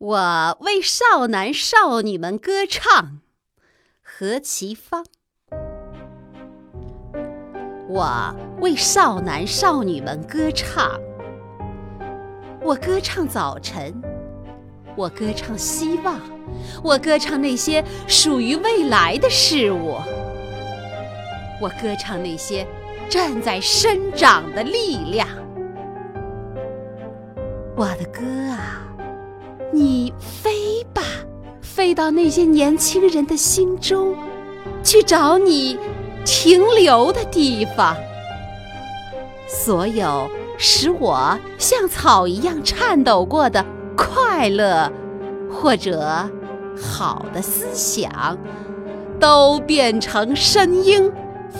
我为少男少女们歌唱，何其芳。我为少男少女们歌唱，我歌唱早晨，我歌唱希望，我歌唱那些属于未来的事物，我歌唱那些正在生长的力量。我的歌啊！你飞吧，飞到那些年轻人的心中，去找你停留的地方。所有使我像草一样颤抖过的快乐，或者好的思想，都变成声音，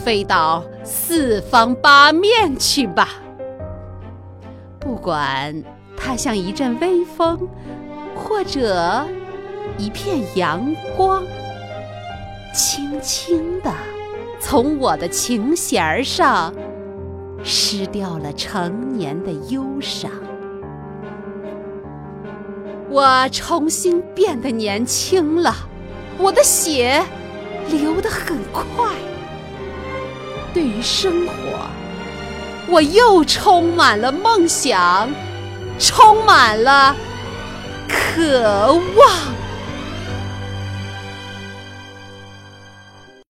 飞到四方八面去吧。不管它像一阵微风。或者一片阳光，轻轻地从我的琴弦上失掉了成年的忧伤。我重新变得年轻了，我的血流得很快。对于生活，我又充满了梦想，充满了。渴望。